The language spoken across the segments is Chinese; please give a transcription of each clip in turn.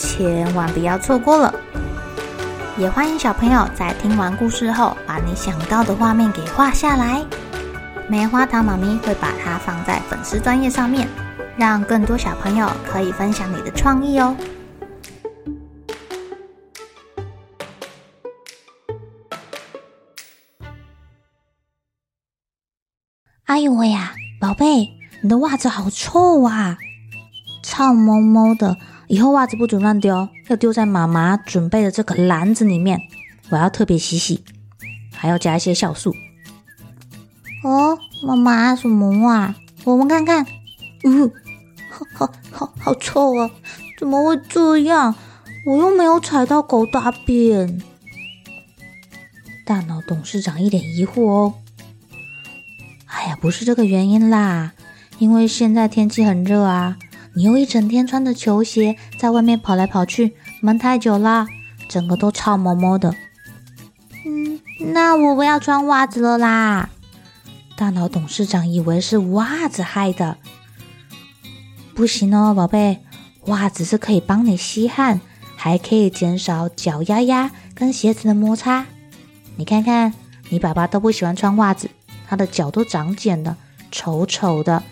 千万不要错过了！也欢迎小朋友在听完故事后，把你想到的画面给画下来。棉花糖妈咪会把它放在粉丝专页上面，让更多小朋友可以分享你的创意哦。哎呦喂呀，宝贝，你的袜子好臭啊，臭毛毛的。以后袜子不准乱丢，要丢在妈妈准备的这个篮子里面。我要特别洗洗，还要加一些酵素。哦，妈妈，什么啊？我们看看。嗯、好好好好臭啊！怎么会这样？我又没有踩到狗大便。大脑董事长一脸疑惑哦。哎呀，不是这个原因啦，因为现在天气很热啊。你又一整天穿着球鞋在外面跑来跑去，闷太久啦，整个都臭摸摸的。嗯，那我不要穿袜子了啦。大脑董事长以为是袜子害的，不行哦，宝贝，袜子是可以帮你吸汗，还可以减少脚丫丫跟鞋子的摩擦。你看看，你爸爸都不喜欢穿袜子，他的脚都长茧了，丑丑的。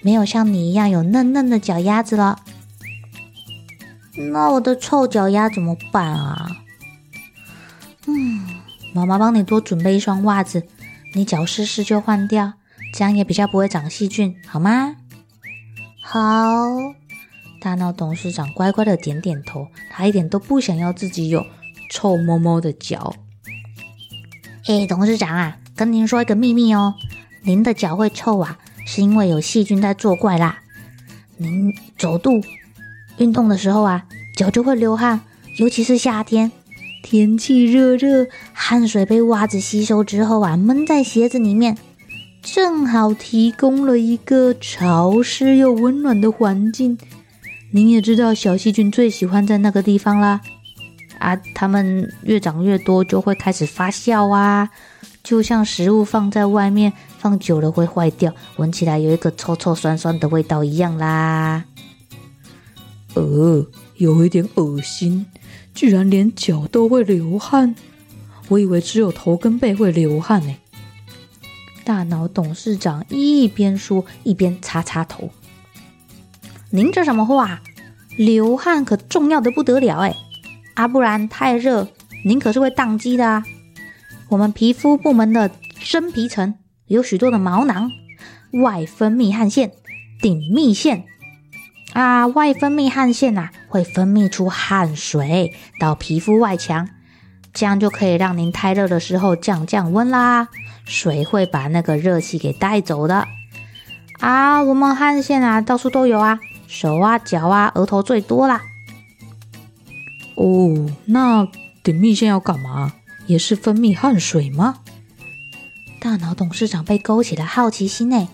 没有像你一样有嫩嫩的脚丫子了，那我的臭脚丫怎么办啊？嗯，妈妈帮你多准备一双袜子，你脚湿湿就换掉，这样也比较不会长细菌，好吗？好。大闹董事长乖乖的点点头，他一点都不想要自己有臭摸摸的脚。哎，董事长啊，跟您说一个秘密哦，您的脚会臭啊。是因为有细菌在作怪啦。您走路、运动的时候啊，脚就会流汗，尤其是夏天，天气热热，汗水被袜子吸收之后啊，闷在鞋子里面，正好提供了一个潮湿又温暖的环境。您也知道，小细菌最喜欢在那个地方啦。啊，它们越长越多，就会开始发酵啊。就像食物放在外面放久了会坏掉，闻起来有一个臭臭酸酸的味道一样啦。呃，有一点恶心，居然连脚都会流汗，我以为只有头跟背会流汗呢。大脑董事长一边说一边擦擦头。您这什么话？流汗可重要的不得了哎，啊，不然太热，您可是会宕机的啊。我们皮肤部门的真皮层有许多的毛囊、外分泌汗腺、顶泌腺啊，外分泌汗腺呐、会分泌出汗水到皮肤外墙，这样就可以让您太热的时候降降温啦。水会把那个热气给带走的啊。我们汗腺啊到处都有啊，手啊、脚啊、额头最多啦。哦，那顶泌腺要干嘛？也是分泌汗水吗？大脑董事长被勾起了好奇心呢。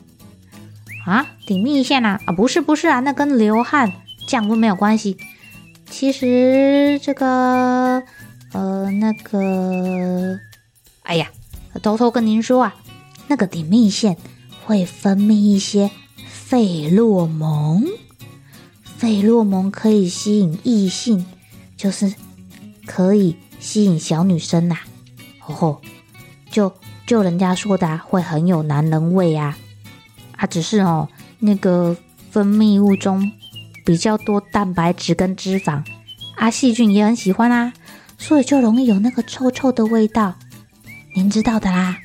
啊，顶泌腺啊？啊，不是不是啊，那跟流汗降温没有关系。其实这个，呃，那个，哎呀，偷偷跟您说啊，那个顶泌腺会分泌一些费洛蒙，费洛蒙可以吸引异性，就是可以。吸引小女生呐、啊，哦吼，就就人家说的、啊、会很有男人味啊，啊，只是哦，那个分泌物中比较多蛋白质跟脂肪，啊，细菌也很喜欢啊，所以就容易有那个臭臭的味道，您知道的啦。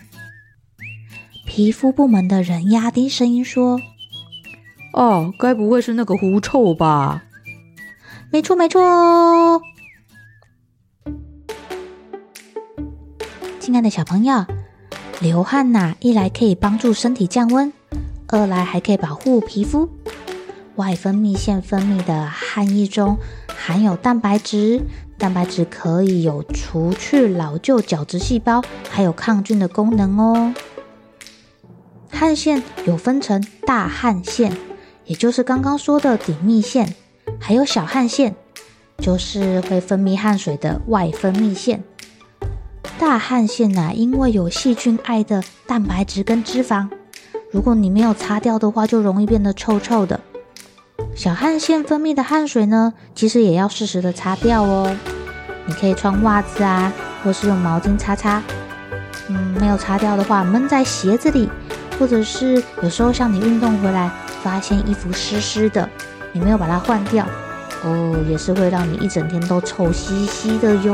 皮肤部门的人压低声音说：“哦，该不会是那个狐臭吧？”没错，没错。亲爱的小朋友，流汗呐，一来可以帮助身体降温，二来还可以保护皮肤。外分泌腺分泌的汗液中含有蛋白质、蛋白质可以有除去老旧角质细胞，还有抗菌的功能哦。汗腺有分成大汗腺，也就是刚刚说的顶泌腺，还有小汗腺，就是会分泌汗水的外分泌腺。大汗腺呐、啊，因为有细菌爱的蛋白质跟脂肪，如果你没有擦掉的话，就容易变得臭臭的。小汗腺分泌的汗水呢，其实也要适时的擦掉哦。你可以穿袜子啊，或是用毛巾擦擦。嗯，没有擦掉的话，闷在鞋子里，或者是有时候像你运动回来，发现衣服湿湿的，你没有把它换掉，哦，也是会让你一整天都臭兮兮的哟。